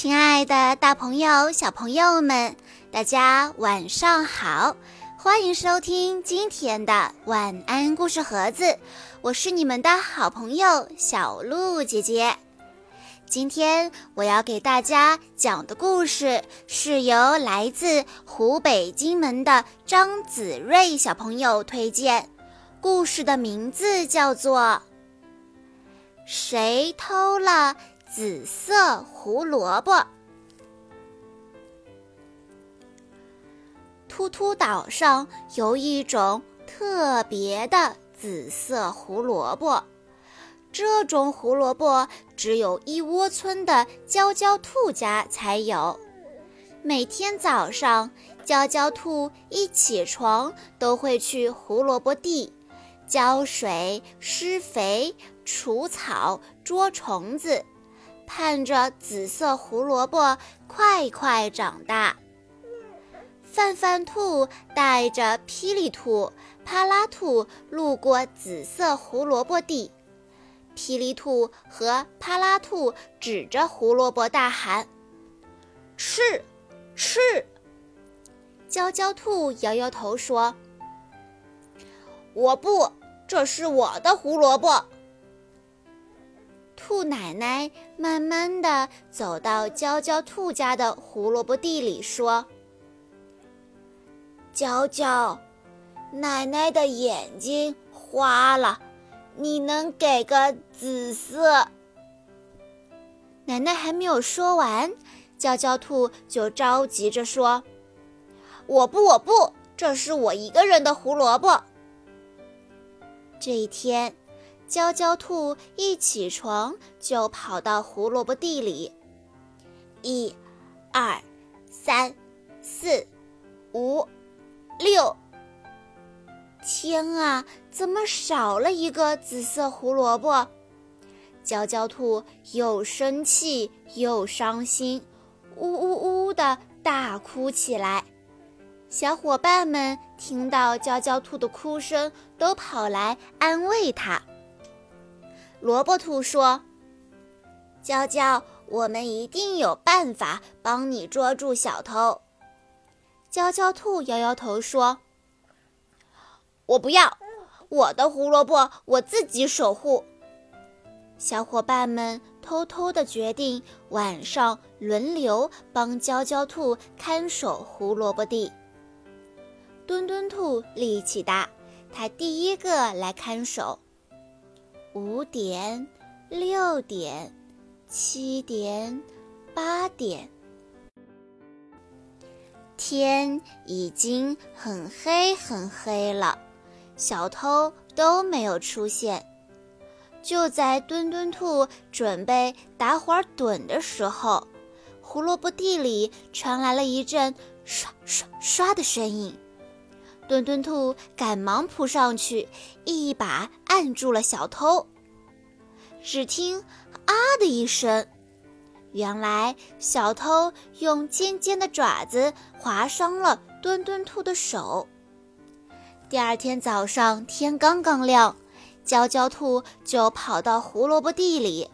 亲爱的，大朋友、小朋友们，大家晚上好！欢迎收听今天的晚安故事盒子，我是你们的好朋友小鹿姐姐。今天我要给大家讲的故事是由来自湖北荆门的张子睿小朋友推荐，故事的名字叫做《谁偷了》。紫色胡萝卜。突突岛上有一种特别的紫色胡萝卜，这种胡萝卜只有一窝村的娇娇兔家才有。每天早上，娇娇兔一起床都会去胡萝卜地浇水、施肥、除草、捉虫子。盼着紫色胡萝卜快快长大。范范兔带着霹雳兔、帕拉兔路过紫色胡萝卜地，霹雳兔和帕拉兔指着胡萝卜大喊：“吃，吃！”娇娇兔摇摇头说：“我不，这是我的胡萝卜。”兔奶奶慢慢的走到娇娇兔家的胡萝卜地里，说：“娇娇，奶奶的眼睛花了，你能给个紫色？”奶奶还没有说完，娇娇兔就着急着说：“我不，我不，这是我一个人的胡萝卜。”这一天。娇娇兔一起床就跑到胡萝卜地里，一、二、三、四、五、六。天啊，怎么少了一个紫色胡萝卜？娇娇兔又生气又伤心，呜呜呜的大哭起来。小伙伴们听到娇娇兔的哭声，都跑来安慰它。萝卜兔说：“娇娇，我们一定有办法帮你捉住小偷。”娇娇兔摇摇头说：“我不要，我的胡萝卜我自己守护。”小伙伴们偷偷的决定晚上轮流帮娇娇兔看守胡萝卜地。墩墩兔力气大，它第一个来看守。五点，六点，七点，八点，天已经很黑很黑了，小偷都没有出现。就在墩墩兔准备打会儿盹的时候，胡萝卜地里传来了一阵刷刷刷的声音。墩墩兔赶忙扑上去，一把按住了小偷。只听“啊”的一声，原来小偷用尖尖的爪子划伤了墩墩兔的手。第二天早上天刚刚亮，娇娇兔就跑到胡萝卜地里。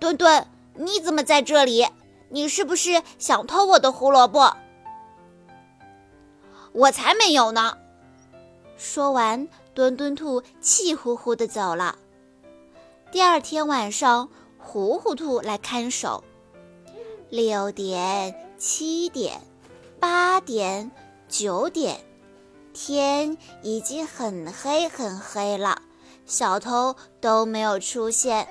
墩墩，你怎么在这里？你是不是想偷我的胡萝卜？我才没有呢！说完，墩墩兔气呼呼地走了。第二天晚上，糊糊兔来看守。六点、七点、八点、九点，天已经很黑很黑了，小偷都没有出现。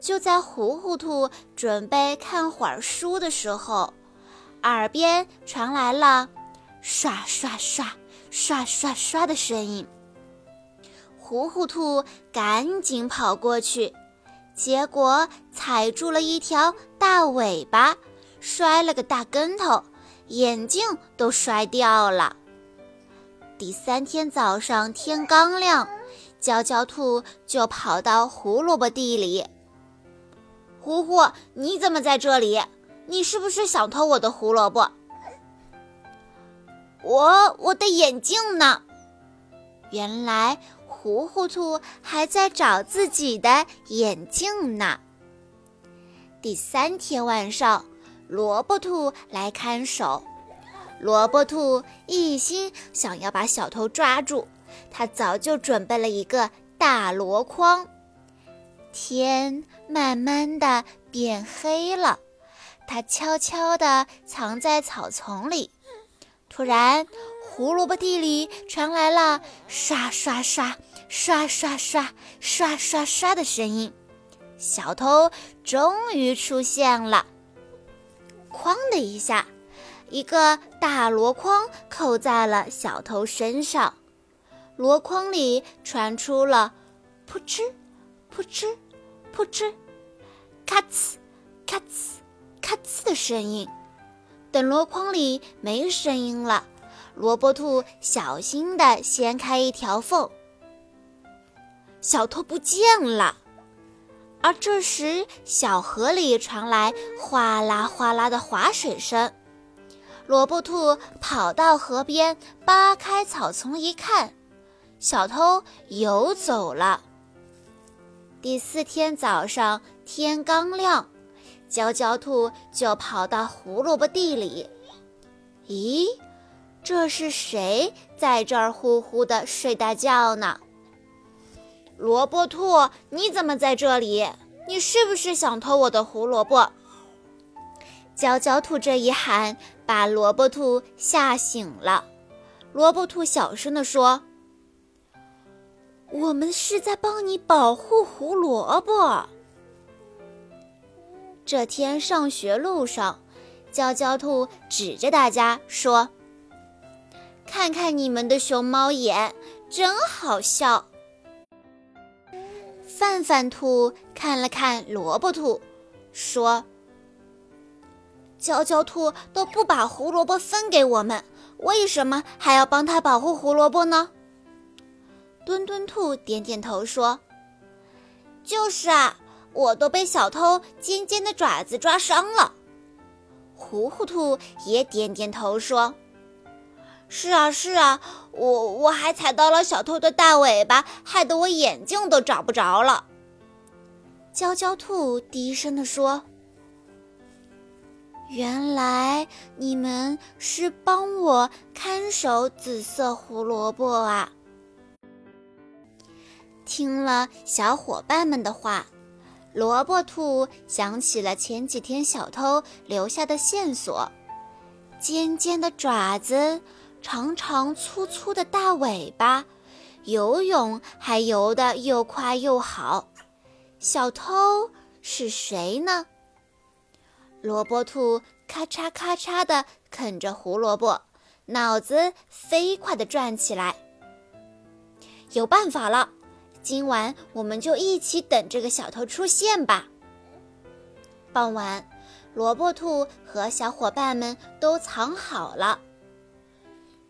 就在糊糊兔准备看会儿书的时候，耳边传来了。刷刷刷刷刷刷的声音，糊糊兔赶紧跑过去，结果踩住了一条大尾巴，摔了个大跟头，眼镜都摔掉了。第三天早上天刚亮，娇娇兔就跑到胡萝卜地里。糊糊，你怎么在这里？你是不是想偷我的胡萝卜？我我的眼镜呢？原来糊糊兔还在找自己的眼镜呢。第三天晚上，萝卜兔来看守。萝卜兔一心想要把小偷抓住，他早就准备了一个大箩筐。天慢慢的变黑了，他悄悄地藏在草丛里。突然，胡萝卜地里传来了刷刷刷、刷刷刷、刷刷刷的声音。小偷终于出现了！哐的一下，一个大箩筐扣在了小偷身上，箩筐里传出了扑哧、扑哧、扑哧、咔呲、咔呲、咔呲的声音。等箩筐里没声音了，萝卜兔小心地掀开一条缝，小偷不见了。而这时，小河里传来哗啦哗啦的划水声。萝卜兔跑到河边，扒开草丛一看，小偷游走了。第四天早上，天刚亮。娇娇兔就跑到胡萝卜地里，咦，这是谁在这儿呼呼的睡大觉呢？萝卜兔，你怎么在这里？你是不是想偷我的胡萝卜？娇娇兔这一喊，把萝卜兔吓醒了。萝卜兔小声地说：“我们是在帮你保护胡萝卜。”这天上学路上，娇娇兔指着大家说：“看看你们的熊猫眼，真好笑。”范范兔看了看萝卜兔，说：“娇娇兔都不把胡萝卜分给我们，为什么还要帮他保护胡萝卜呢？”墩墩兔点点头说：“就是啊。”我都被小偷尖尖的爪子抓伤了。糊糊兔也点点头说：“是啊，是啊，我我还踩到了小偷的大尾巴，害得我眼镜都找不着了。”娇娇兔低声地说：“原来你们是帮我看守紫色胡萝卜啊！”听了小伙伴们的话。萝卜兔想起了前几天小偷留下的线索：尖尖的爪子，长长粗粗的大尾巴，游泳还游得又快又好。小偷是谁呢？萝卜兔咔嚓咔嚓地啃着胡萝卜，脑子飞快地转起来。有办法了！今晚我们就一起等这个小偷出现吧。傍晚，萝卜兔和小伙伴们都藏好了。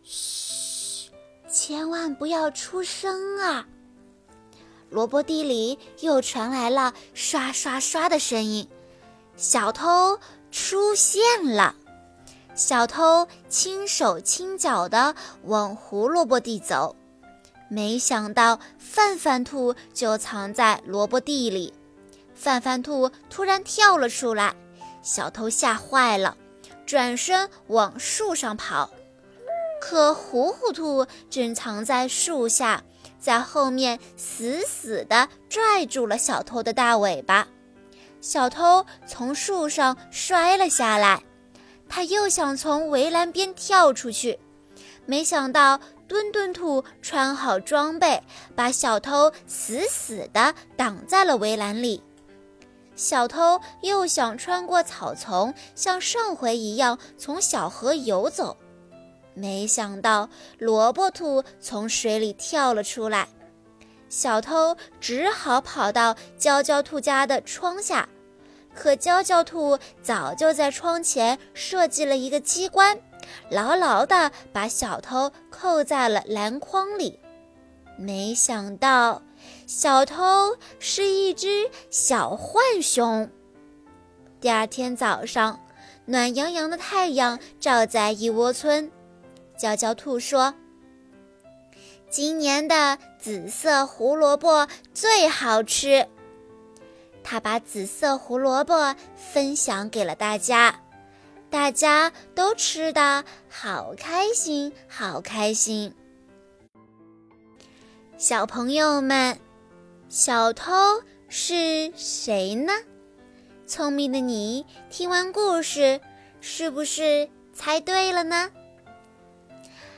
嘘，千万不要出声啊！萝卜地里又传来了刷刷刷的声音，小偷出现了。小偷轻手轻脚地往胡萝卜地走。没想到范范兔就藏在萝卜地里，范范兔突然跳了出来，小偷吓坏了，转身往树上跑。可糊糊兔正藏在树下，在后面死死地拽住了小偷的大尾巴，小偷从树上摔了下来，他又想从围栏边跳出去，没想到。墩墩兔穿好装备，把小偷死死地挡在了围栏里。小偷又想穿过草丛，像上回一样从小河游走，没想到萝卜兔从水里跳了出来。小偷只好跑到娇娇兔家的窗下，可娇娇兔早就在窗前设计了一个机关。牢牢地把小偷扣在了篮筐里，没想到小偷是一只小浣熊。第二天早上，暖洋洋的太阳照在一窝村，娇娇兔说：“今年的紫色胡萝卜最好吃。”他把紫色胡萝卜分享给了大家，大家都吃的好开心，好开心。小朋友们，小偷是谁呢？聪明的你，听完故事是不是猜对了呢？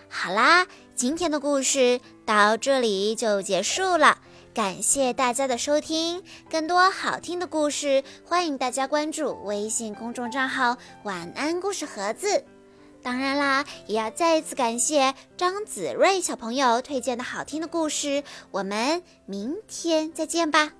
好啦，今天的故事到这里就结束了。感谢大家的收听，更多好听的故事，欢迎大家关注微信公众账号“晚安故事盒子”。当然啦，也要再一次感谢张子睿小朋友推荐的好听的故事。我们明天再见吧。